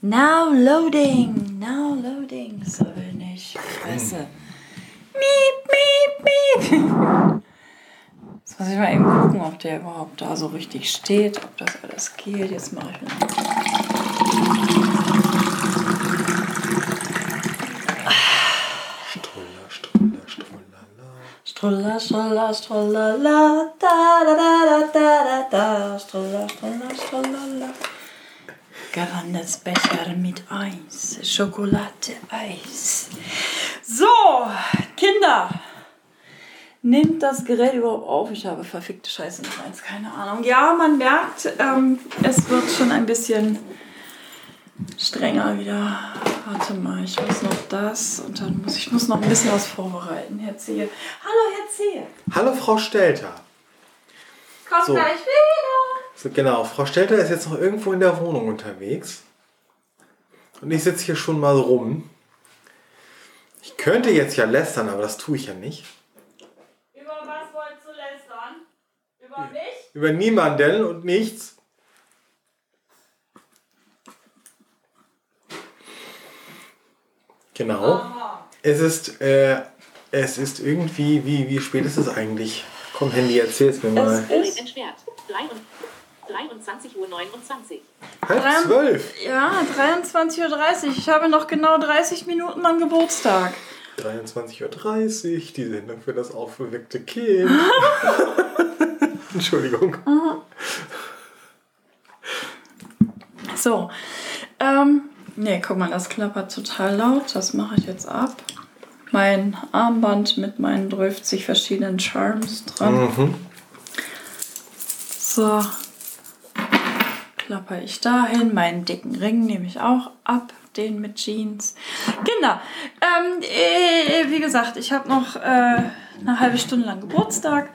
Now loading, now loading. So will nicht. Scheiße. Miep, miep, miep. Jetzt muss ich mal eben gucken, ob der überhaupt da so richtig steht, ob das alles geht. Jetzt mache ich mal. Strulala. Strulla, strulla, strullala, da, da, da, da, da, da, da, strulla, strulla, strullala. Gerandesbecher mit Eis, Schokolade, Eis. So, Kinder, nimmt das Gerät überhaupt auf? Ich habe verfickte Scheiße nicht eins, keine Ahnung. Ja, man merkt, ähm, es wird schon ein bisschen strenger wieder. Warte mal, ich muss noch das und dann muss ich muss noch ein bisschen was vorbereiten. Herr Zehe. Hallo, Herr Zehe. Hallo Frau Stelter. Komm So. gleich wieder. So, genau, Frau Stelter ist jetzt noch irgendwo in der Wohnung unterwegs. Und ich sitze hier schon mal rum. Ich könnte jetzt ja lästern, aber das tue ich ja nicht. Über was wolltest du lästern? Über mich? Über niemanden und nichts. Genau. Es ist, äh, es ist irgendwie, wie, wie spät ist es eigentlich? Komm, Handy, erzähl's mir mal. Es ist entschwert. 23.29 Uhr. Halb zwölf. ja 23.30 Uhr. Ich habe noch genau 30 Minuten an Geburtstag. 23.30 Uhr, die Sendung für das aufgeweckte Kind. Entschuldigung. So. Ähm, nee, guck mal, das klappert total laut. Das mache ich jetzt ab. Mein Armband mit meinen 30 verschiedenen Charms dran. Mhm. So. Klapper ich dahin. Meinen dicken Ring nehme ich auch ab. Den mit Jeans. Kinder, ähm, äh, wie gesagt, ich habe noch äh, eine halbe Stunde lang Geburtstag.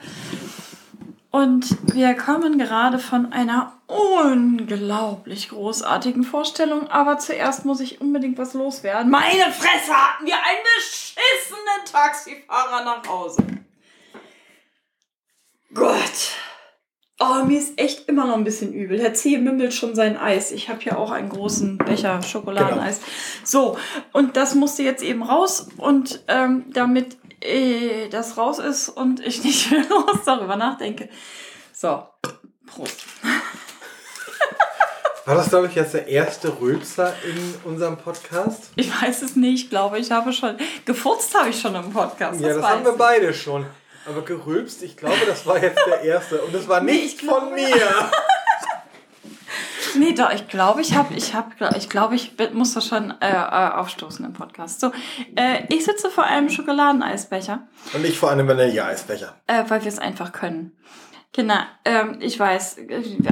Und wir kommen gerade von einer unglaublich großartigen Vorstellung. Aber zuerst muss ich unbedingt was loswerden. Meine Fresse hatten wir einen beschissenen Taxifahrer nach Hause. Gott. Oh, mir ist echt immer noch ein bisschen übel. Herr Zehe mümmelt schon sein Eis. Ich habe hier auch einen großen Becher Schokoladeneis. So, und das musste jetzt eben raus. Und ähm, damit äh, das raus ist und ich nicht mehr los darüber nachdenke. So, Prost. War das, glaube ich, jetzt der erste Rülpser in unserem Podcast? Ich weiß es nicht. Ich glaube, ich habe schon. Gefurzt habe ich schon im Podcast. Ja, das weiß haben wir beide schon. Aber gerülpst, ich glaube, das war jetzt der erste. Und das war Nee, nicht ich von glaube- mir. Nee, doch, ich glaube, ich habe, ich habe, ich glaube, ich muss das schon äh, äh, aufstoßen im Podcast. So, äh, ich sitze vor einem Schokoladeneisbecher, Und ich vor einem Vanilleeisbecher. äh, weil wir es einfach können. Kinder, ähm, ich weiß,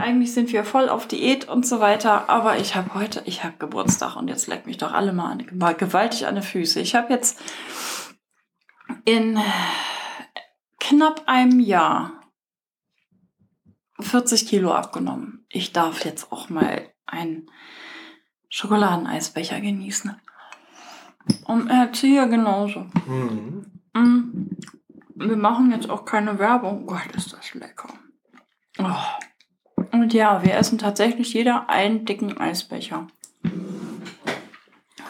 eigentlich sind wir voll auf Diät und so weiter, aber ich habe heute, ich habe Geburtstag und jetzt leckt mich doch alle mal, an, mal gewaltig an die Füße. Ich habe jetzt in knapp einem Jahr 40 Kilo abgenommen. Ich darf jetzt auch mal einen Schokoladeneisbecher genießen. Und erziehe genauso. Mhm. Mm. Wir machen jetzt auch keine Werbung. Gott, ist das lecker. Oh. Und ja, wir essen tatsächlich jeder einen dicken Eisbecher.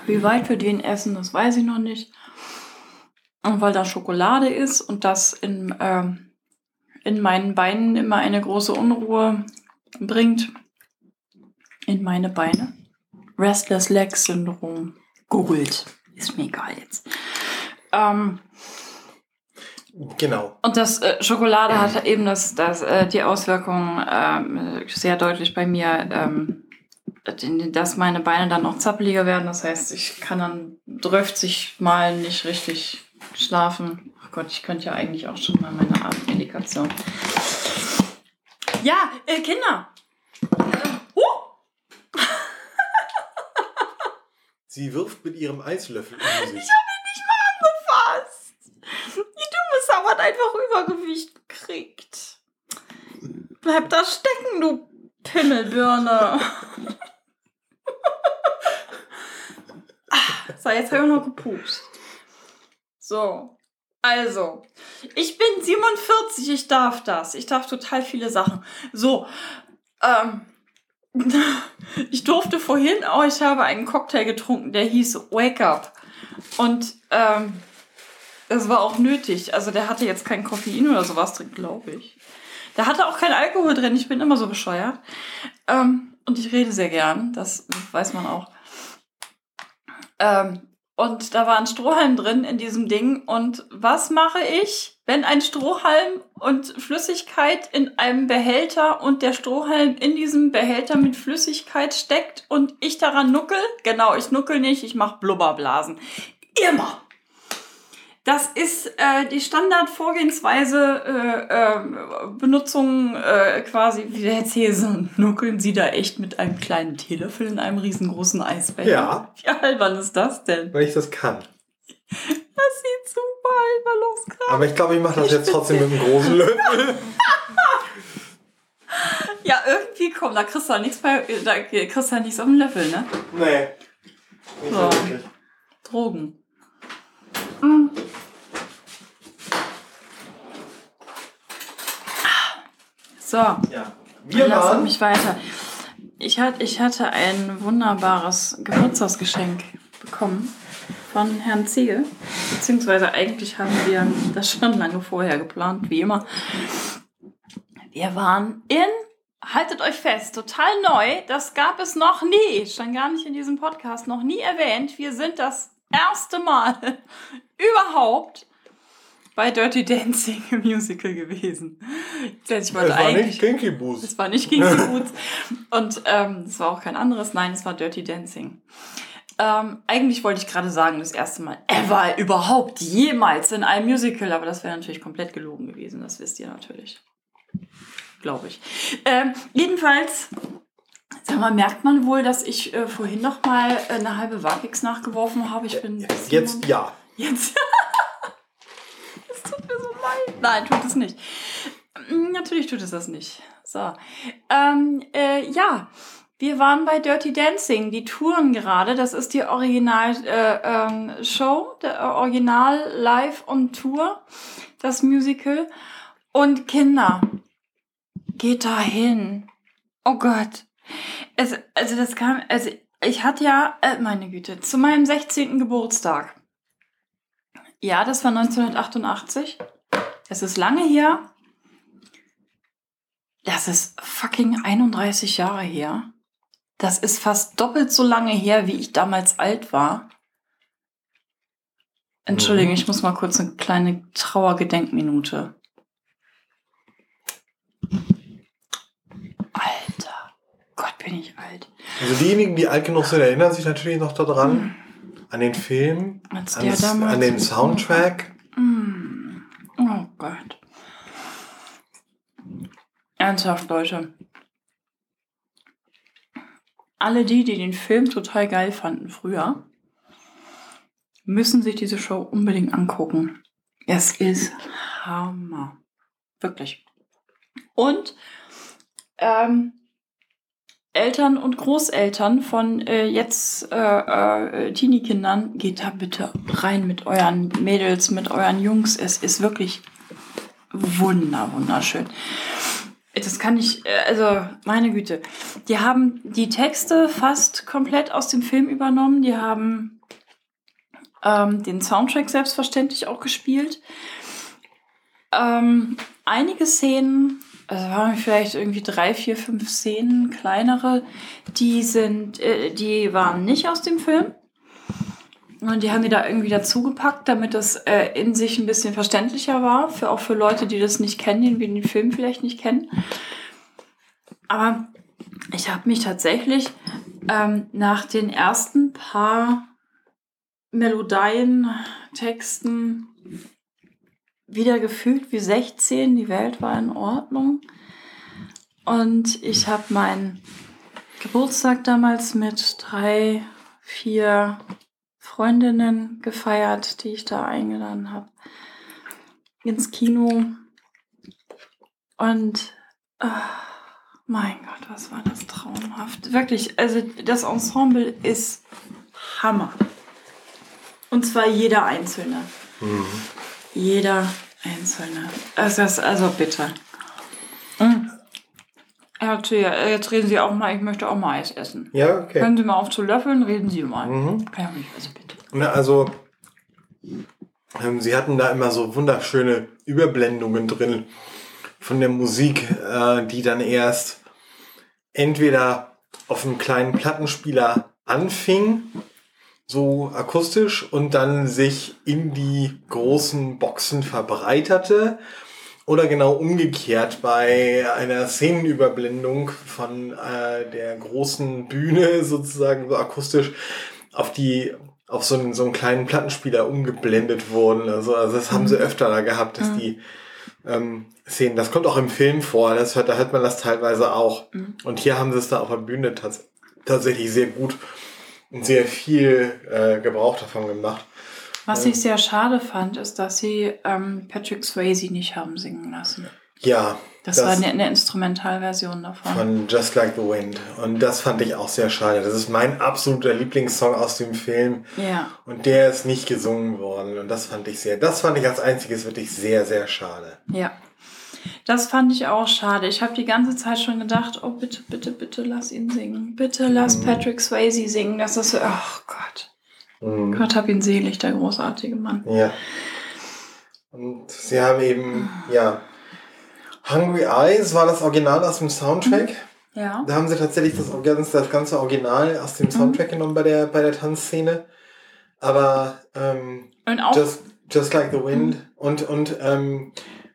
Wie weit wir den essen, das weiß ich noch nicht. Und weil da Schokolade ist und das in, ähm, in meinen Beinen immer eine große Unruhe bringt. In meine Beine. Restless Leg Syndrom. Googelt. Ist mir egal jetzt. Ähm, Genau. und das äh, Schokolade hat eben das, das, äh, die Auswirkung ähm, sehr deutlich bei mir, ähm, dass meine Beine dann auch zappeliger werden. Das heißt, ich kann dann 30 Mal nicht richtig schlafen. Ach Gott, ich könnte ja eigentlich auch schon mal meine Abendmedikation. Ja, äh, Kinder. Äh, huh, Sie wirft mit ihrem Eislöffel um sich. nicht mal angefasst. Die dumme Sau hat einfach Übergewicht gekriegt. Bleib da stecken, du Pimmelbirne. Ah, so, jetzt habe ich noch gepupst. So. Also, ich bin 47, ich darf das. Ich darf total viele Sachen. So, ähm, ich durfte vorhin, oh, ich habe einen Cocktail getrunken, der hieß Wake Up. Und ähm, das war auch nötig. Also der hatte jetzt kein Koffein oder sowas drin, glaube ich. Der hatte auch kein Alkohol drin. Ich bin immer so bescheuert. Ähm, und ich rede sehr gern. Das weiß man auch. Ähm, und da war ein Strohhalm drin in diesem Ding. Und was mache ich, wenn ein Strohhalm und Flüssigkeit in einem Behälter und der Strohhalm in diesem Behälter mit Flüssigkeit steckt und ich daran nuckel? Genau, ich nuckel nicht, ich mache Blubberblasen. Immer. Das ist äh, die Standardvorgehensweise, äh, äh, Benutzung äh, quasi, wie der Herr Cäsar, nuckeln Sie da echt mit einem kleinen Teelöffel in einem riesengroßen Eisbecher? Ja. Wie albern ist das denn? Weil ich das kann. Das sieht super albern aus gerade. Aber ich glaube, ich mache das jetzt trotzdem mit einem großen Löffel. Ja, irgendwie komm, da kriegst du halt nichts bei, da kriegst du halt nichts auf den Löffel, ne? Nee. So. Drogen. Mm. So, Ja. Wir waren. mich weiter. Ich, hat, ich hatte ein wunderbares Geburtstagsgeschenk bekommen von Herrn Ziegel. Beziehungsweise eigentlich haben wir das schon lange vorher geplant, wie immer. Wir waren in, haltet euch fest, total neu. Das gab es noch nie, schon gar nicht in diesem Podcast, noch nie erwähnt. Wir sind das erste Mal überhaupt bei Dirty Dancing im Musical gewesen. Ich wollte Es war nicht Kinky Boost. es war nicht Kinky Boots und ähm, es war auch kein anderes. Nein, es war Dirty Dancing. Ähm, eigentlich wollte ich gerade sagen, das erste Mal ever überhaupt jemals in einem Musical, aber das wäre natürlich komplett gelogen gewesen. Das wisst ihr natürlich. Glaube ich. Ähm, jedenfalls, sag mal, merkt man wohl, dass ich äh, vorhin noch mal äh, eine halbe Wagix nachgeworfen habe. Ich bin Jetzt ja. Jetzt. Leid. Nein, tut es nicht. Mm, Natürlich tut es das nicht. So. Ähm, äh, ja, wir waren bei Dirty Dancing. Die touren gerade. Das ist die Original-Show, äh, ähm, der äh, Original Live on Tour, das Musical. Und Kinder, geht da hin. Oh Gott. Es, also das kam, also ich hatte ja, äh, meine Güte, zu meinem 16. Geburtstag. Ja, das war 1988. Es ist lange her. Das ist fucking 31 Jahre her. Das ist fast doppelt so lange her, wie ich damals alt war. Entschuldigung, Mhm. ich muss mal kurz eine kleine Trauergedenkminute. Alter, Gott, bin ich alt. Also diejenigen, die alt genug sind, erinnern sich natürlich noch daran. An den Film, an, das, an den so- Soundtrack. Mm. Oh Gott. Ernsthaft, Leute. Alle die, die den Film total geil fanden früher, müssen sich diese Show unbedingt angucken. Es ist Hammer. Wirklich. Und ähm, Eltern und Großeltern von äh, jetzt äh, äh, Teenie-Kindern, geht da bitte rein mit euren Mädels, mit euren Jungs. Es ist wirklich wunder, wunderschön. Das kann ich, äh, also meine Güte. Die haben die Texte fast komplett aus dem Film übernommen. Die haben ähm, den Soundtrack selbstverständlich auch gespielt. Ähm, einige Szenen, also waren vielleicht irgendwie drei, vier, fünf Szenen, kleinere, die sind, äh, die waren nicht aus dem Film. Und die haben die da irgendwie dazugepackt, damit das äh, in sich ein bisschen verständlicher war, für, auch für Leute, die das nicht kennen, die den Film vielleicht nicht kennen. Aber ich habe mich tatsächlich ähm, nach den ersten paar Melodien, Texten wieder gefühlt wie 16. Die Welt war in Ordnung. Und ich habe meinen Geburtstag damals mit drei, vier Freundinnen gefeiert, die ich da eingeladen habe. Ins Kino. Und ah, mein Gott, was war das traumhaft. Wirklich, also das Ensemble ist Hammer. Und zwar jeder Einzelne. Jeder Einzelne. Es ist also bitte. Mm. Ja, Tja, jetzt reden Sie auch mal, ich möchte auch mal Eis essen. Ja, okay. Hören Sie mal auf zu löffeln, reden Sie mal. Mhm. Ja, also bitte. Na, also, ähm, sie hatten da immer so wunderschöne Überblendungen drin von der Musik, äh, die dann erst entweder auf einem kleinen Plattenspieler anfing, so akustisch, und dann sich in die großen Boxen verbreiterte. Oder genau umgekehrt bei einer Szenenüberblendung von äh, der großen Bühne sozusagen so akustisch auf die auf so einen, so einen kleinen Plattenspieler umgeblendet wurden. Also, also das haben sie öfter da gehabt, dass die ähm, Szenen, das kommt auch im Film vor, das hört, da hört man das teilweise auch. Und hier haben sie es da auf der Bühne tats tatsächlich sehr gut sehr viel äh, Gebrauch davon gemacht. Was ich sehr schade fand, ist, dass sie ähm, Patrick Swayze nicht haben singen lassen. Ja, Das, war eine, eine Instrumentalversion davon. von Just Like the Wind. Und das fand ich auch sehr schade. Das ist mein absoluter Lieblingssong aus dem Film. Ja. Und der ist nicht gesungen worden. Und das fand ich sehr, das fand ich als einziges wirklich sehr, sehr schade. Ja. Das fand ich auch schade. Ich habe die ganze Zeit schon gedacht, oh bitte, bitte, bitte lass ihn singen. Bitte lass Mhm. Patrick Swayze singen. Das ist so, oh Gott. Mhm. Gott hab ihn selig, der großartige Mann. Ja. Und sie haben eben, ja, Hungry Eyes war das Original aus dem Soundtrack. Ja. Da haben sie tatsächlich das, das ganze Original aus dem Soundtrack genommen bei der, bei der Tanzszene. Aber ähm, Und auch, Just, Just Like the Wind und, und ähm,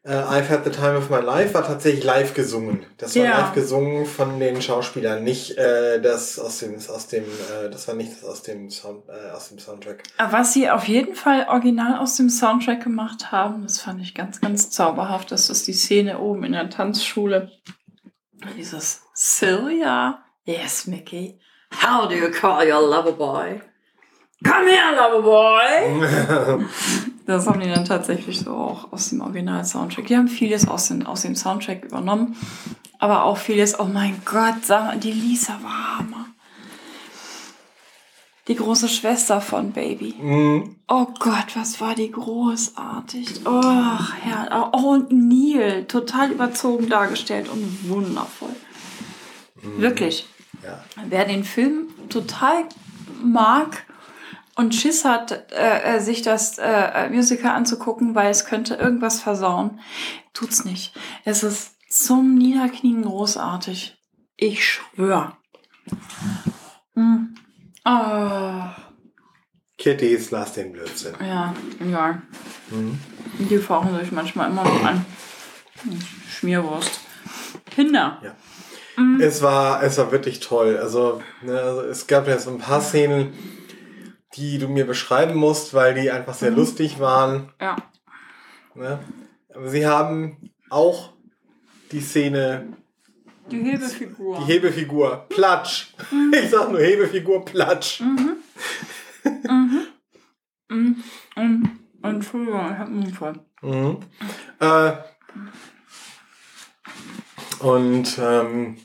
äh, I've Had the Time of My Life war tatsächlich live gesungen. Das war Ja. live gesungen von den Schauspielern, nicht äh, das aus dem, aus dem äh, das war nicht das aus dem Sound, äh, aus dem Soundtrack. was sie auf jeden Fall original aus dem Soundtrack gemacht haben, das fand ich ganz, ganz zauberhaft. Das ist die Szene oben in der Tanzschule. Dieses Sylvia. Yes, Mickey. How do you call your lover boy? Come here, lover boy! Das haben die dann tatsächlich so auch aus dem Original-Soundtrack. Die haben vieles aus, den, aus dem Soundtrack übernommen. Aber auch vieles, oh mein Gott, sag mal, die Lisa war Hammer. Die große Schwester von Baby. Mhm. Oh Gott, was war die großartig. Oh, Herr. Oh, und Neil. Total überzogen dargestellt und wundervoll. Wirklich. ja. Wer den Film total mag und Schiss hat, äh, äh, sich das äh, Musical anzugucken, weil es könnte irgendwas versauen, tut's nicht. Es ist zum Niederknien großartig. Ich schwör. Hm. Ah, Kittys, lass den Blödsinn. ja, egal. Die fauchen sich manchmal immer noch an. Hm, Schmierwurst. Kinder. Ja. Es war, es war wirklich toll. Also, ne, also es gab ja so ein paar Szenen, die du mir beschreiben musst, weil die einfach sehr lustig waren. Ja. Ne? Aber sie haben auch die Szene, Die Hebefigur. die Hebefigur, Platsch. Ich sag nur Hebefigur, Platsch. Und, Entschuldigung, ich hab einen Unfall. Mhm. Äh, und ähm,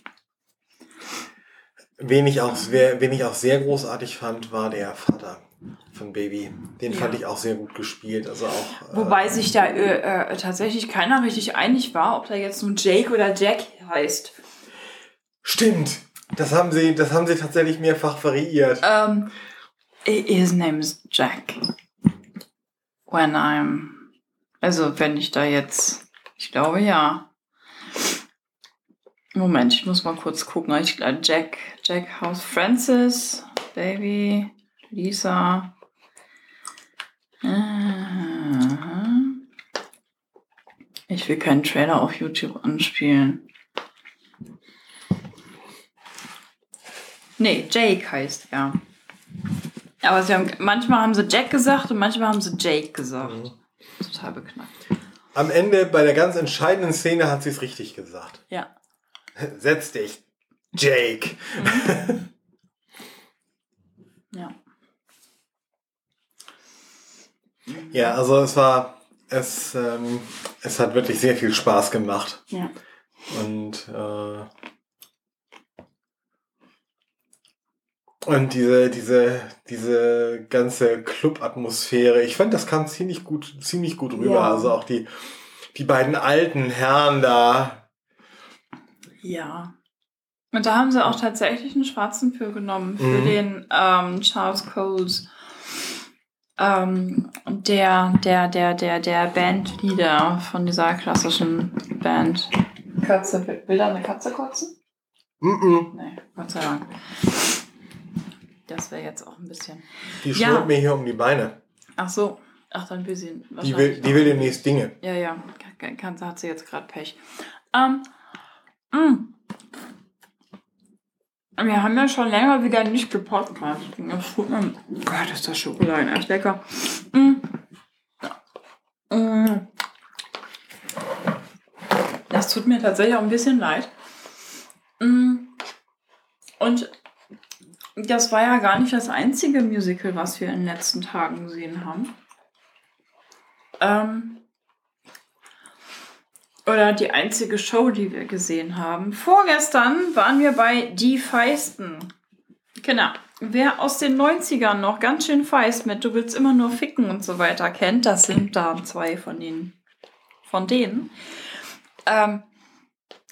wen, ich auch, sehr- wen ich auch sehr großartig fand, war der Vater von Baby. Den fand Ja. ich auch sehr gut gespielt. Also auch. Wobei sich da äh, äh, tatsächlich keiner richtig einig war, ob da jetzt nun Jake oder Jack heißt. Stimmt. Das haben sie, das haben sie tatsächlich mehrfach variiert. Ähm, his name is Jack. When I'm. Also, wenn ich da jetzt. Ich glaube ja. Moment, ich muss mal kurz gucken. Ich glaube, Jack, Jack House Francis, Baby, Lisa. Mhm. Ich will keinen Trailer auf YouTube anspielen. Nee, Jake heißt er. Aber sie haben, manchmal haben sie Jack gesagt und manchmal haben sie Jake gesagt. Total beknackt. Am Ende bei der ganz entscheidenden Szene hat sie es richtig gesagt. Ja. Setz dich, Jake. Ja. Ja, also es war, es, ähm, es hat wirklich sehr viel Spaß gemacht. Ja. Und, äh, und diese, diese, diese ganze Club-Atmosphäre, ich fand, das kam ziemlich gut, ziemlich gut rüber. Ja. Also auch die, die beiden alten Herren da, Ja. Und da haben sie auch tatsächlich einen schwarzen für genommen, für Mhm. den ähm, Charles Coles, ähm, der, der, der, der, der Bandleader von dieser klassischen Band. Katze, will da eine Katze kotzen? Mm-mm. Nee, Gott sei Dank. Das wäre jetzt auch ein bisschen. Die Ja. schnurrt mir hier um die Beine. Ach so. Ach, dann will sie Die will, die will demnächst Dinge. Ja, ja. Kann, hat sie jetzt gerade Pech. Ähm, mm. Wir haben ja schon länger wieder nicht gepodcastet. Das tut mir. Gott, ist das Schokolade echt lecker. Mm. Mm. Das tut mir tatsächlich auch ein bisschen leid. Und das war ja gar nicht das einzige Musical, was wir in den letzten Tagen gesehen haben. Ähm, oder die einzige Show, die wir gesehen haben. Vorgestern waren wir bei Die Feisten. Genau. Wer aus den 90ern noch ganz schön feist mit Du willst immer nur ficken und so weiter kennt, das sind da zwei von denen. Von denen. Ähm,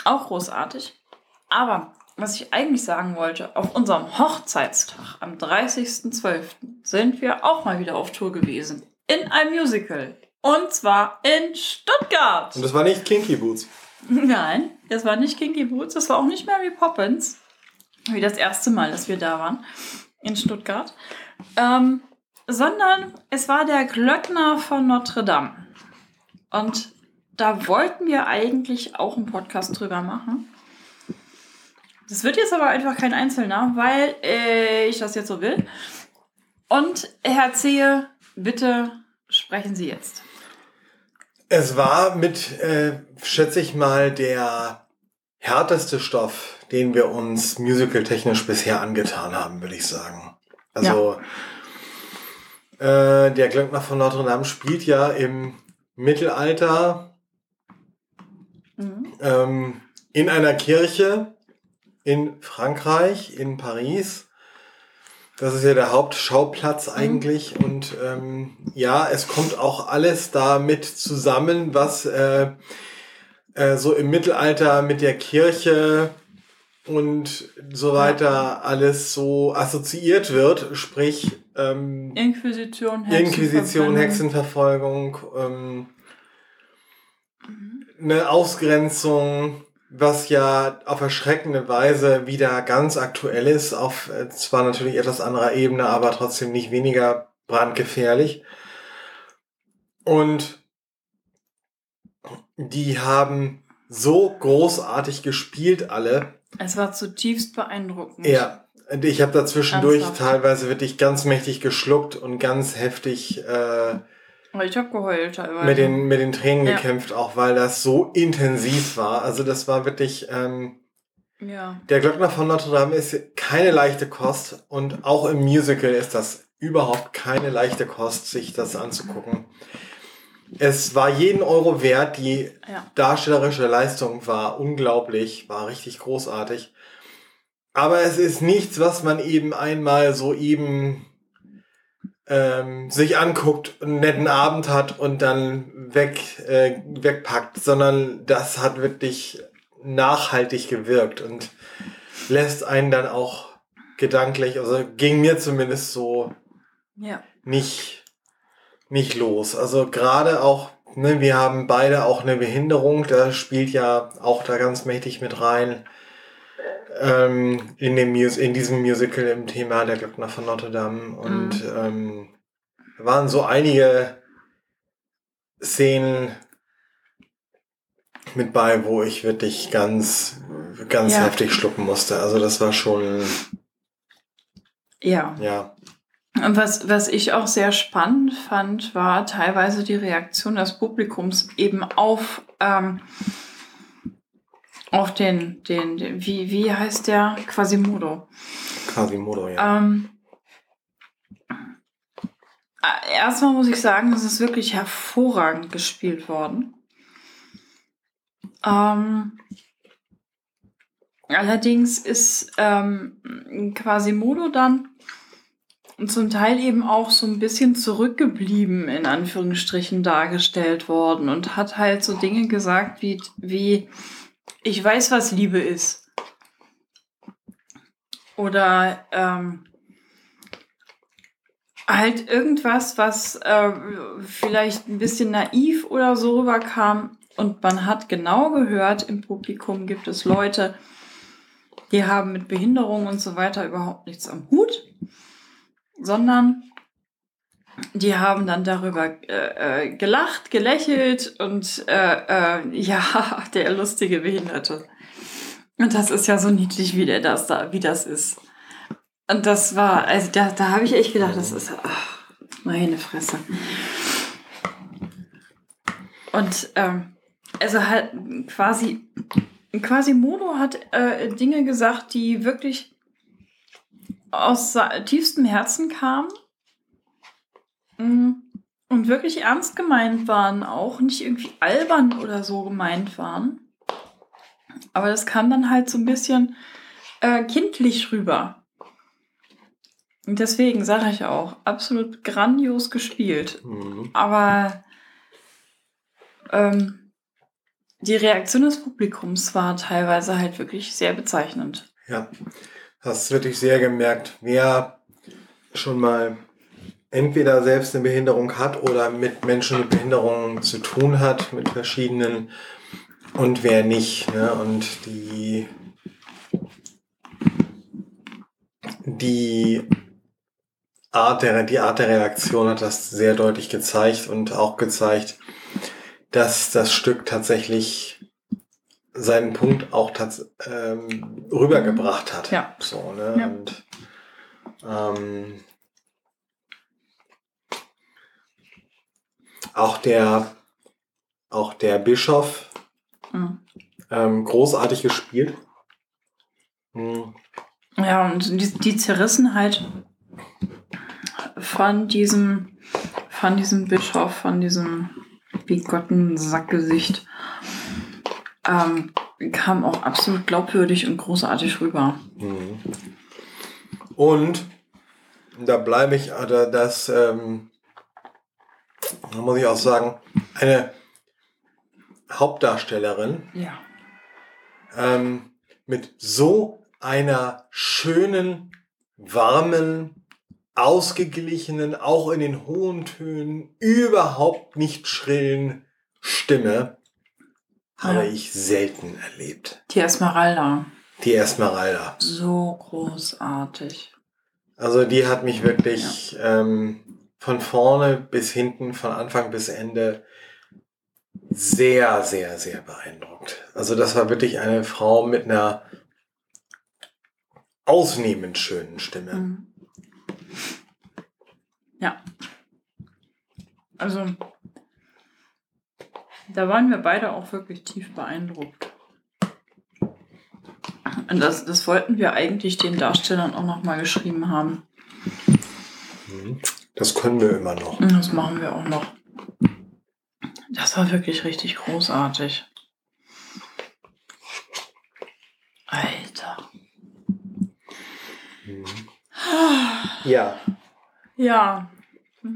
auch großartig. Aber was ich eigentlich sagen wollte, auf unserem Hochzeitstag am 30.12. sind wir auch mal wieder auf Tour gewesen. In einem Musical. Und zwar in Stuttgart. Und das war nicht Kinky Boots. Nein, das war nicht Kinky Boots, das war auch nicht Mary Poppins. Wie das erste Mal, dass wir da waren. In Stuttgart. Ähm, sondern es war der Glöckner von Notre Dame. Und da wollten wir eigentlich auch einen Podcast drüber machen. Das wird jetzt aber einfach kein Einzelner, weil äh, ich das jetzt so will. Und Herr Zehe, bitte sprechen Sie jetzt. Es war mit, äh, schätze ich mal, der härteste Stoff, den wir uns musical-technisch bisher angetan haben, würde ich sagen. Also, äh, der Glöckner von Notre Dame spielt ja im Mittelalter Mhm. ähm, in einer Kirche in Frankreich, in Paris. Das ist ja der Hauptschauplatz eigentlich. Und ähm, ja, es kommt auch alles damit zusammen, was äh, äh, so im Mittelalter mit der Kirche und so weiter alles so assoziiert wird. Sprich, ähm, Inquisition, Inquisition, Hexenverbrennung. Hexenverfolgung, ähm, eine Ausgrenzung, was ja auf erschreckende Weise wieder ganz aktuell ist, auf äh, zwar natürlich etwas anderer Ebene, aber trotzdem nicht weniger brandgefährlich. Und die haben so großartig gespielt alle. Es war zutiefst beeindruckend. Ja, und ich habe da zwischendurch Ernsthaft? teilweise wirklich ganz mächtig geschluckt und ganz heftig äh, Ich habe geheult teilweise. mit den, mit den Tränen Ja. gekämpft, auch weil das so intensiv war. Also das war wirklich, ähm, ja. der Glöckner von Notre Dame ist keine leichte Kost und auch im Musical ist das überhaupt keine leichte Kost, sich das anzugucken. Es war jeden Euro wert, die Ja. darstellerische Leistung war unglaublich, war richtig großartig. Aber es ist nichts, was man eben einmal so eben ähm, sich anguckt, einen netten Abend hat und dann weg, äh, wegpackt, sondern das hat wirklich nachhaltig gewirkt und lässt einen dann auch gedanklich, also ging mir zumindest so Ja. nicht, nicht los. Also gerade auch, ne, wir haben beide auch eine Behinderung, da spielt ja auch da ganz mächtig mit rein. Ähm, in, dem Mus in diesem Musical im Thema der Glöckner von Notre Dame. Und ähm, da waren so einige Szenen mit bei, wo ich wirklich ganz, ganz Ja. heftig schlucken musste. Also das war schon, Ja. ja. Und was, was ich auch sehr spannend fand, war teilweise die Reaktion des Publikums eben auf, ähm, auf den, den, den wie, wie heißt der? Quasimodo. Quasimodo, ja. Ähm, äh, erstmal muss ich sagen, es ist wirklich hervorragend gespielt worden. Ähm, allerdings ist ähm, Quasimodo dann zum Teil eben auch so ein bisschen zurückgeblieben, in Anführungsstrichen, dargestellt worden und hat halt so Dinge gesagt wie, wie ich weiß, was Liebe ist. Oder ähm, halt irgendwas, was äh, vielleicht ein bisschen naiv oder so rüberkam. Und man hat genau gehört, im Publikum gibt es Leute, die haben mit Behinderung und so weiter überhaupt nichts am Hut, sondern die haben dann darüber äh, äh, gelacht, gelächelt und äh, äh, ja, der lustige Behinderte. Und das ist ja so niedlich, wie der das da, wie das ist. Und das war, also da, da habe ich echt gedacht, das ist, ach, meine Fresse. Und ähm, also halt quasi, quasi Mono hat äh, Dinge gesagt, die wirklich aus tiefstem Herzen kamen und wirklich ernst gemeint waren, auch nicht irgendwie albern oder so gemeint waren. Aber das kam dann halt so ein bisschen äh, kindlich rüber. Und deswegen sage ich auch, absolut grandios gespielt. Mhm. Aber ähm, die Reaktion des Publikums war teilweise halt wirklich sehr bezeichnend. Ja, hast wirklich sehr gemerkt, wer schon mal entweder selbst eine Behinderung hat oder mit Menschen mit Behinderungen zu tun hat, mit verschiedenen, und wer nicht. Ne? Und die, die, Art der, die Art der Reaktion hat das sehr deutlich gezeigt und auch gezeigt, dass das Stück tatsächlich seinen Punkt auch ähm, rübergebracht hat. Ja. So, ne? Ja. Und ähm, auch der auch der Bischof Mhm. ähm, großartig gespielt. Hm, Ja, und die, die Zerrissenheit von diesem, von diesem Bischof, von diesem bigotten Sackgesicht, ähm, kam auch absolut glaubwürdig und großartig rüber. Mhm. Und da bleibe ich, oder das, ähm, da muss ich auch sagen, eine Hauptdarstellerin Ja. ähm, mit so einer schönen, warmen, ausgeglichenen, auch in den hohen Tönen, überhaupt nicht schrillen Stimme habe Ja. ich selten erlebt. Die Esmeralda. Die Esmeralda. So großartig. Also die hat mich wirklich ähm, von vorne bis hinten, von Anfang bis Ende sehr, sehr, sehr beeindruckt. Also das war wirklich eine Frau mit einer ausnehmend schönen Stimme. Mhm. Ja. Also, da waren wir beide auch wirklich tief beeindruckt. Und das, das wollten wir eigentlich den Darstellern auch nochmal geschrieben haben. Mhm. Das können wir immer noch. Und das machen wir auch noch. Das war wirklich richtig großartig. Alter. Mhm. Ja, Ja.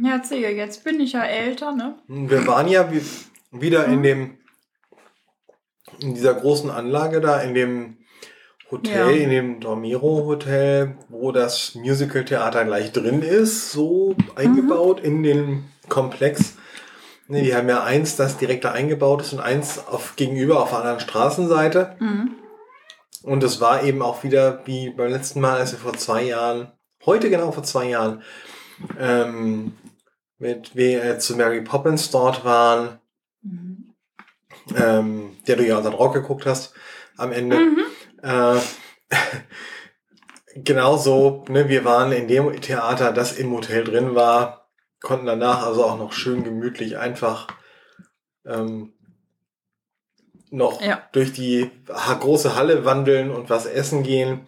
Herzige, jetzt bin ich ja älter, ne? wir waren ja wie- wieder in dem in dieser großen Anlage da, in dem Hotel, Ja. in dem Dormiro Hotel, wo das Musical Theater gleich drin ist, so eingebaut in den Komplex. Ne, die haben ja eins, das direkt da eingebaut ist und eins auf, gegenüber auf der anderen Straßenseite. Mhm. Und es war eben auch wieder wie beim letzten Mal, als wir vor zwei Jahren, heute genau vor zwei Jahren, ähm, mit wir zu Mary Poppins dort waren, Mhm. ähm, der du ja unseren Rock geguckt hast am Ende. Mhm. Äh, genauso, ne, wir waren in dem Theater, das im Hotel drin war, konnten danach also auch noch schön gemütlich einfach ähm, noch Ja. durch die große Halle wandeln und was essen gehen.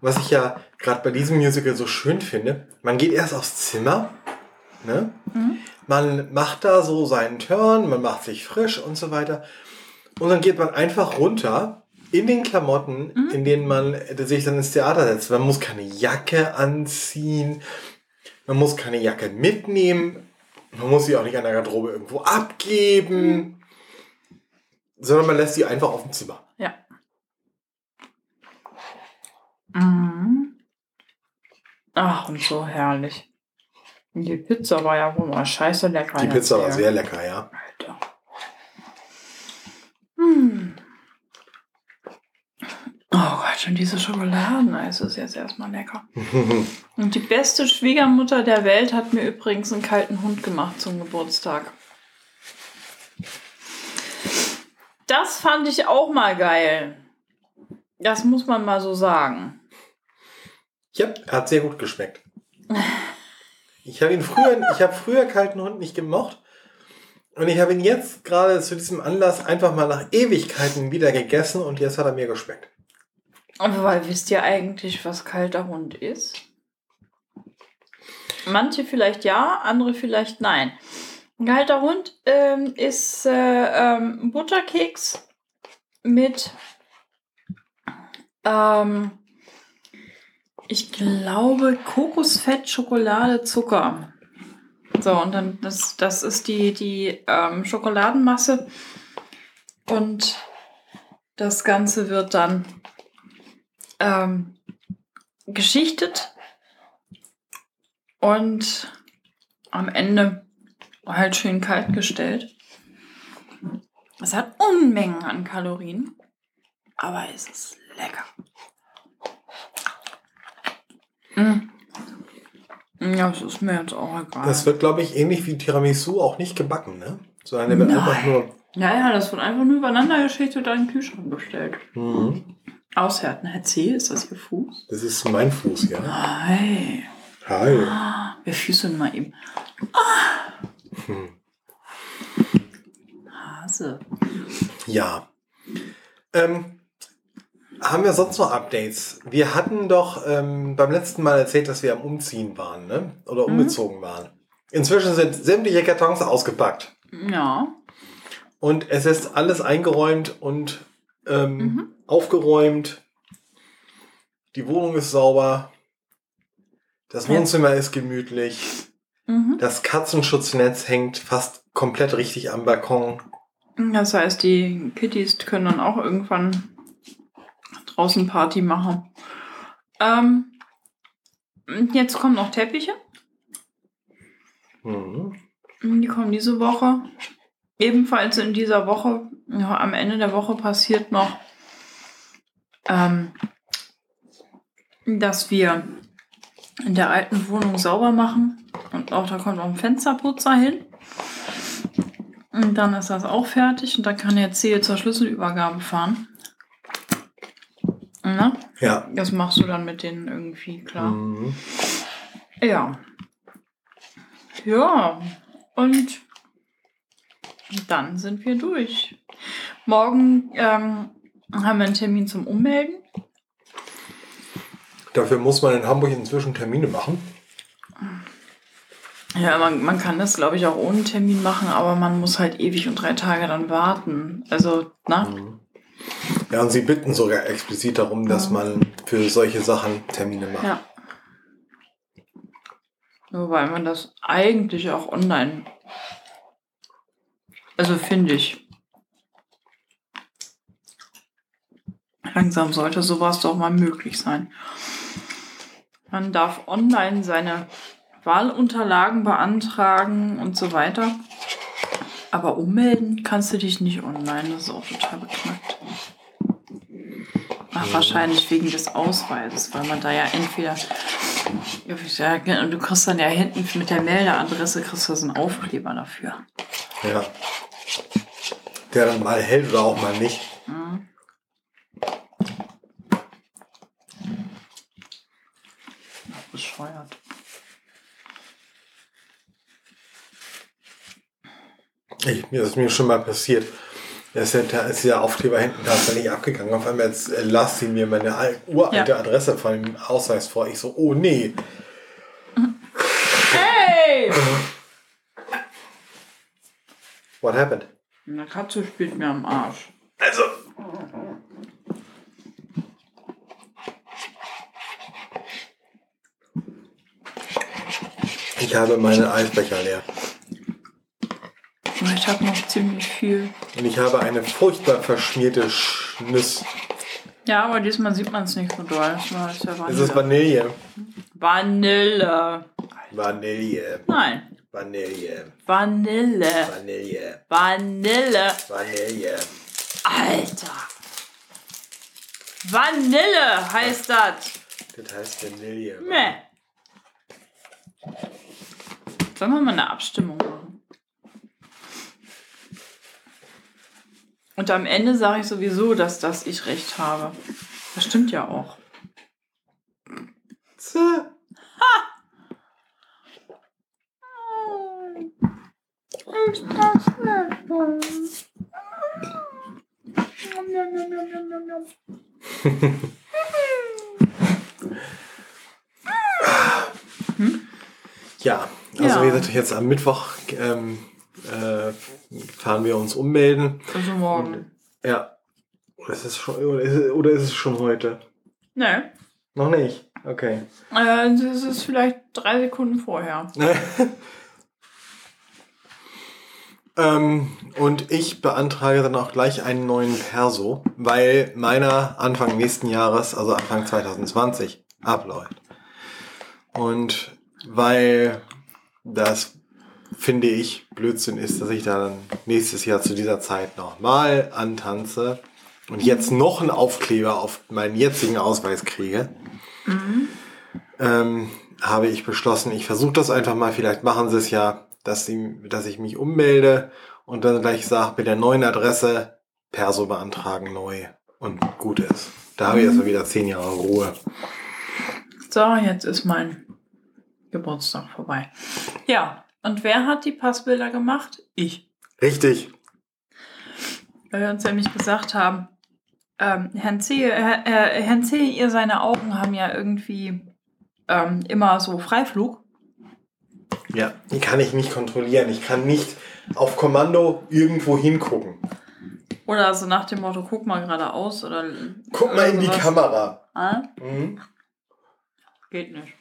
Und was ich ja gerade bei diesem Musical so schön finde, man geht erst aufs Zimmer, ne? Mhm. man macht da so seinen Turn, man macht sich frisch und so weiter. Und dann geht man einfach runter in den Klamotten, Mhm. in denen man sich dann ins Theater setzt. Man muss keine Jacke anziehen, man muss keine Jacke mitnehmen, man muss sie auch nicht an der Garderobe irgendwo abgeben, sondern man lässt sie einfach auf dem Zimmer. Ja. Mhm. Ach, und so herrlich. Die Pizza war ja wohl mal scheiße lecker. Die Pizza war sehr lecker, ja. Alter. Hm. Oh Gott, und diese Schokoladeneis ist jetzt erstmal lecker. Und die beste Schwiegermutter der Welt hat mir übrigens einen kalten Hund gemacht zum Geburtstag. Das fand ich auch mal geil. Das muss man mal so sagen. Ja, hat sehr gut geschmeckt. Ich habe ihn früher, ich habe früher kalten Hund nicht gemocht. Und ich habe ihn jetzt gerade zu diesem Anlass einfach mal nach Ewigkeiten wieder gegessen und jetzt hat er mir geschmeckt. Aber wisst ihr eigentlich, was kalter Hund ist? Manche vielleicht ja, andere vielleicht nein. Ein kalter Hund ähm, ist äh, ähm, Butterkeks mit, ähm, ich glaube, Kokosfett, Schokolade, Zucker. So, und dann, das, das ist die, die ähm, Schokoladenmasse. Und das Ganze wird dann ähm, geschichtet und am Ende halt schön kalt gestellt. Es hat Unmengen an Kalorien, aber es ist lecker. Mm. Ja, es ist mir jetzt auch egal. Das wird, glaube ich, ähnlich wie Tiramisu auch nicht gebacken, ne? Sondern der wird Nein. einfach nur. naja, das wird einfach nur übereinander geschichtet und in den Kühlschrank gestellt. Mhm. Aushärten, Herr C., ist das Ihr Fuß? Das ist mein Fuß, ja. Hey. Hi. Ah, wir füßen mal eben. Hm. Hase. Ja. Ähm, haben wir sonst noch Updates? Wir hatten doch ähm, beim letzten Mal erzählt, dass wir am Umziehen waren, ne? Oder Mhm. umgezogen waren. Inzwischen sind sämtliche Kartons ausgepackt. Ja. Und es ist alles eingeräumt und ähm, Mhm. Aufgeräumt. Die Wohnung ist sauber. Das. Wohnzimmer ist gemütlich. Mhm. Das Katzenschutznetz hängt fast komplett richtig am Balkon. Das heißt, die Kitties können dann auch irgendwann draußen Party machen. Ähm, jetzt kommen noch Teppiche. Mhm. Die kommen diese Woche. Ebenfalls in dieser Woche, ja, am Ende der Woche passiert noch, ähm, dass wir in der alten Wohnung sauber machen. Und auch da kommt noch ein Fensterputzer hin. Und dann ist das auch fertig und dann kann jetzt hier zur Schlüsselübergabe fahren. Na, Ja. das machst du dann mit denen irgendwie klar. Mhm. Ja. Ja. Und dann sind wir durch. Morgen ähm, haben wir einen Termin zum Ummelden. Dafür muss man in Hamburg inzwischen Termine machen. Ja, man, man kann das, glaube ich, auch ohne Termin machen, aber man muss halt ewig und drei Tage dann warten. Also, na? Mhm. Ja, und sie bitten sogar explizit darum, dass man für solche Sachen Termine macht. Ja. Nur weil man das eigentlich auch online. Also finde ich. Langsam sollte sowas doch mal möglich sein. Man darf online seine Wahlunterlagen beantragen und so weiter. Aber ummelden kannst du dich nicht online. Das ist auch total beknackt. Ach, wahrscheinlich wegen des Ausweises, weil man da ja entweder. Ja, und du kriegst dann ja hinten mit der Meldeadresse kriegst du so einen Aufkleber dafür. Ja. Der dann mal hält oder auch mal nicht. Mhm. Ach, bescheuert. Ich, mir das ist mir schon mal passiert. Da ist, der, da ist der Aufkleber hinten tatsächlich abgegangen. Auf einmal jetzt, äh, las sie mir meine al- uralte Ja. Adresse von dem Ausweis vor. Ich so, oh nee. Hey! What happened? Eine Katze spielt mir am Arsch. Also. Ich habe meine Eisbecher leer. Ich habe noch ziemlich viel. Und ich habe eine furchtbar verschmierte Schniss. Ja, aber diesmal sieht man es nicht so doll. Das ist ja Es ist Vanille. Vanille. Vanille. Vanille. Nein. Vanille. Vanille. Vanille. Vanille. Vanille. Alter. Vanille heißt das. Das heißt Vanille. Nee. Sollen wir mal eine Abstimmung machen? Und am Ende sage ich sowieso, dass das ich recht habe. Das stimmt ja auch. Zäh. Ja, also Ja. wie gesagt, jetzt am Mittwoch ähm, äh, fahren wir uns ummelden. Also morgen. Ja. Oder ist es schon, oder ist es, oder ist es schon heute? Ne. Noch nicht. Okay. Äh, das ist vielleicht drei Sekunden vorher. ähm, und ich beantrage dann auch gleich einen neuen Perso, weil meiner Anfang nächsten Jahres, also Anfang 2020, abläuft. Und weil das, finde ich, Blödsinn ist, dass ich dann nächstes Jahr zu dieser Zeit nochmal antanze und jetzt noch einen Aufkleber auf meinen jetzigen Ausweis kriege, ähm, habe ich beschlossen, ich versuche das einfach mal, vielleicht machen sie es ja, dass, sie, dass ich mich ummelde und dann gleich sage, mit der neuen Adresse Perso beantragen neu und gut ist. Da habe ich erstmal wieder zehn Jahre Ruhe. So, jetzt ist mein Geburtstag vorbei. Ja, und wer hat die Passbilder gemacht? Ich. Richtig. Weil wir uns nämlich gesagt haben, ähm, Herrn C., äh, Herrn C., ihr seine Augen haben ja irgendwie ähm, immer so Freiflug. Ja, die kann ich nicht kontrollieren. Ich kann nicht auf Kommando irgendwo hingucken. Oder so nach dem Motto, guck mal geradeaus oder. Guck mal in die. Kamera. Ah, Mhm. geht nicht.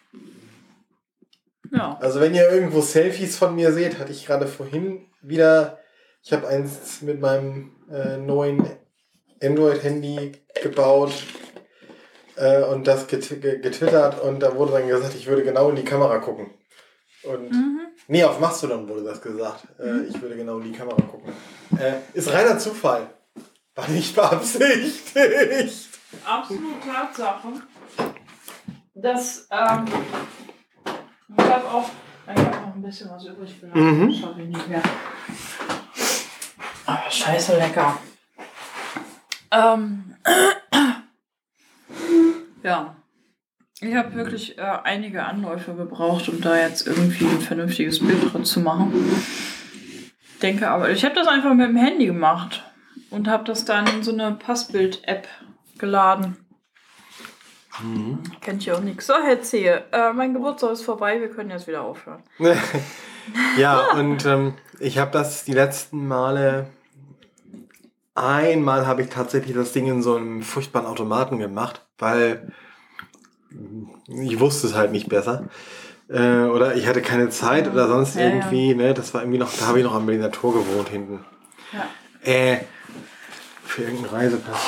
Ja. Also wenn ihr irgendwo Selfies von mir seht, hatte ich gerade vorhin wieder, ich habe eins mit meinem äh, neuen Android-Handy gebaut äh, und das get ge- getwittert und da wurde dann gesagt, ich würde genau in die Kamera gucken. Und Mhm. nee, auf Mastodon wurde das gesagt. Äh, ich würde genau in die Kamera gucken. Äh, ist reiner Zufall. War nicht beabsichtigt. Absolut Tatsache. dass ähm, ich habe auch, ich habe noch ein bisschen was übrig gelassen. Mhm. Das schaffe ich nicht mehr. Aber scheiße lecker. Ähm, ja. Ich habe wirklich äh, einige Anläufe gebraucht, um da jetzt irgendwie ein vernünftiges Bild drin zu machen. Denke aber, ich habe das einfach mit dem Handy gemacht und habe das dann in so eine Passbild-App geladen. Kennt ihr auch nichts. So, Herr Zehe, äh, mein Geburtstag ist vorbei, wir können jetzt wieder aufhören. ja, und ähm, ich habe das die letzten Male. Einmal habe ich tatsächlich das Ding in so einem furchtbaren Automaten gemacht, weil ich wusste es halt nicht besser. Äh, oder ich hatte keine Zeit oder sonst Ja, ja. irgendwie, ne? Das war irgendwie noch, da habe ich noch am Berliner Tor gewohnt hinten. Ja. Äh, für irgendeinen Reisepass.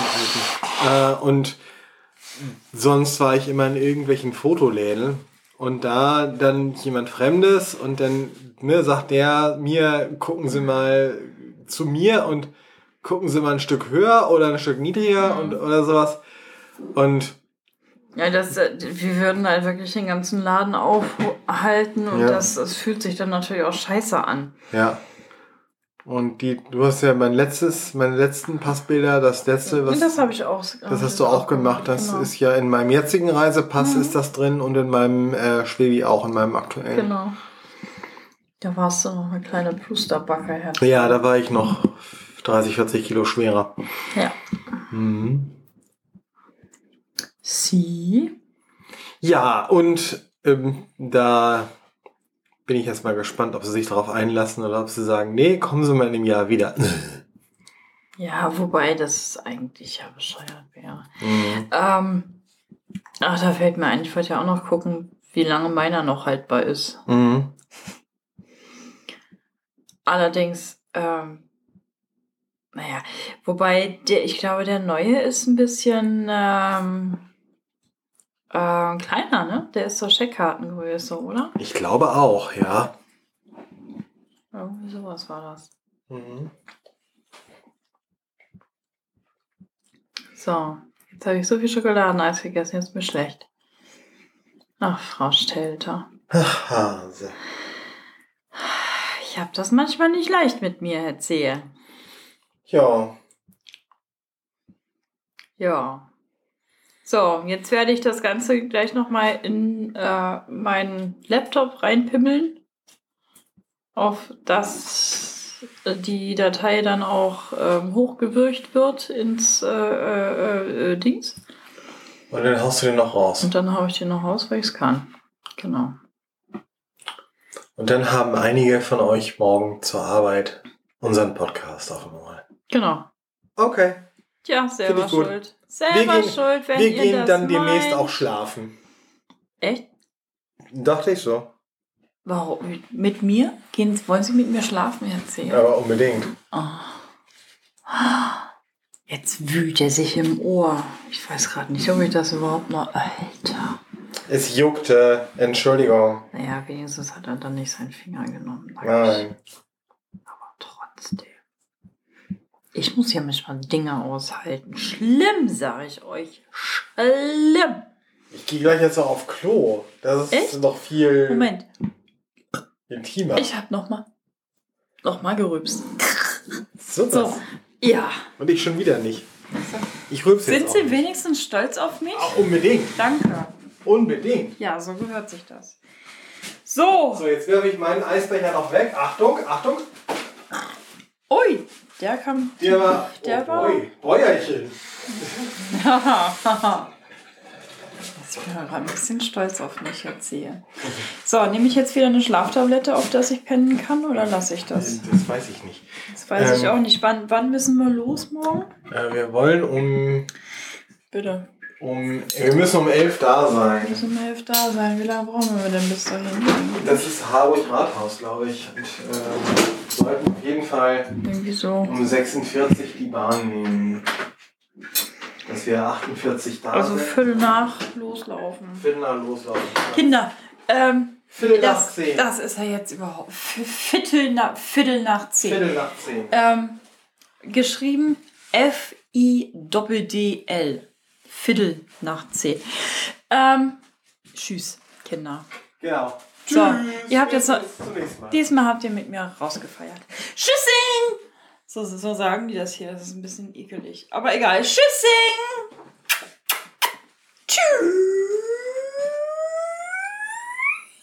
Äh, und sonst war ich immer in irgendwelchen Fotoläden und da dann jemand Fremdes und dann ne, sagt der mir, gucken Sie mal zu mir und gucken Sie mal ein Stück höher oder ein Stück niedriger und oder sowas. Und Ja, das, äh, wir würden halt wirklich den ganzen Laden aufhalten und Ja. das, das fühlt sich dann natürlich auch scheiße an. ja. Und die, du hast ja mein letztes, meine letzten Passbilder, das letzte, was. das habe ich auch. Das hast du auch gemacht. Das genau. ist ja in meinem jetzigen Reisepass ist das drin und in meinem äh, Schwebi auch, in meinem aktuellen. Genau. Da warst du noch eine kleine Plusterbacke, Herr. Ja, da war ich noch 30, 40 Kilo schwerer. Ja. Mhm. Sie? Ja, und ähm, da bin ich erstmal gespannt, ob sie sich darauf einlassen oder ob sie sagen, nee, kommen Sie mal in einem Jahr wieder. Ja, wobei das eigentlich ja bescheuert wäre. Mhm. Ähm, ach, da fällt mir ein, ich wollte ja auch noch gucken, wie lange meiner noch haltbar ist. Mhm. Allerdings, ähm, naja, wobei der, ich glaube, der neue ist ein bisschen, ähm, Äh, kleiner, ne? Der ist so Scheckkartengröße, oder? Ich glaube auch, ja. Irgendwie sowas war das. Mhm. So, jetzt habe ich so viel Schokoladeneis gegessen, jetzt ist mir schlecht. Ach, Frau Stelter. Ach, Hase. Ich habe das manchmal nicht leicht mit mir, erzählen. Ja, Ja. So, jetzt werde ich das Ganze gleich nochmal in äh, meinen Laptop reinpimmeln. Auf dass äh, die Datei dann auch ähm, hochgewürgt wird ins äh, äh, äh, Dings. und dann haust du den noch raus. Und dann haue ich den noch raus, weil ich es kann. Genau. Und dann haben einige von euch morgen zur Arbeit unseren Podcast auf dem Ohr. Genau. Okay. Ja, selber schuld. Selber gehen- schuld, wenn Wir ihr gehen das dann demnächst meint. auch schlafen. Echt? Dachte ich so. Warum? Mit mir? Gehen, wollen Sie mit mir schlafen erzählen? Aber unbedingt. Jetzt wühlt er sich im Ohr. Ich weiß gerade nicht, ob ich das überhaupt noch. Alter. Es juckte. Entschuldigung. Naja, wenigstens hat er dann nicht seinen Finger genommen. Nein. Aber trotzdem. Ich muss ja manchmal Dinge aushalten. Schlimm, sag ich euch. Schlimm. Ich gehe gleich jetzt noch auf Klo. Das ist Echt? noch viel Moment, intimer. ich hab noch mal, noch mal gerübst. so. So, ja. Und ich schon wieder nicht. Ich rülpse Sind jetzt Sie wenigstens stolz auf mich? Ah, unbedingt. Danke. Unbedingt. Ja, so gehört sich das. So, So, jetzt werfe ich meinen Eisbecher noch weg. Achtung, Achtung. ui, der kam. Der war. Der oh, war- Boy, Bäuerchen. Ich bin gerade ein bisschen stolz auf mich jetzt hier. So, nehme ich jetzt wieder eine Schlaftablette, auf das ich pennen kann, oder lasse ich das? Das weiß ich nicht. Das weiß ich Ähm. auch nicht. Wann, wann müssen wir los morgen? Äh, wir wollen um, Bitte. Um. Wir müssen um elf da Wir sein. müssen um elf da sein. Wie lange brauchen wir denn bis dahin? Das ist Harburg Rathaus, glaube ich. Und äh, sollten auf jeden Fall so. um 46 die Bahn nehmen. Dass wir 48 da Also sind. Viertel nach loslaufen. Viertel nach loslaufen. Kinder, ähm, Viertel nach das, zehn. das ist ja jetzt überhaupt nach, Viertel nach zehn. Viertel nach zehn. Ähm, geschrieben F-I-D-D-L. Viertel nach zehn. Ähm, tschüss, Kinder. Genau. So, ihr habt jetzt noch- Mal. Diesmal habt ihr mit mir rausgefeiert. Tschüssing! So, so sagen die das hier. Das ist ein bisschen ekelig. Aber egal. Tschüssing!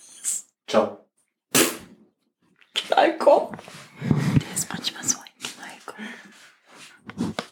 Tschüss! Ciao. Knallkopf. Der ist manchmal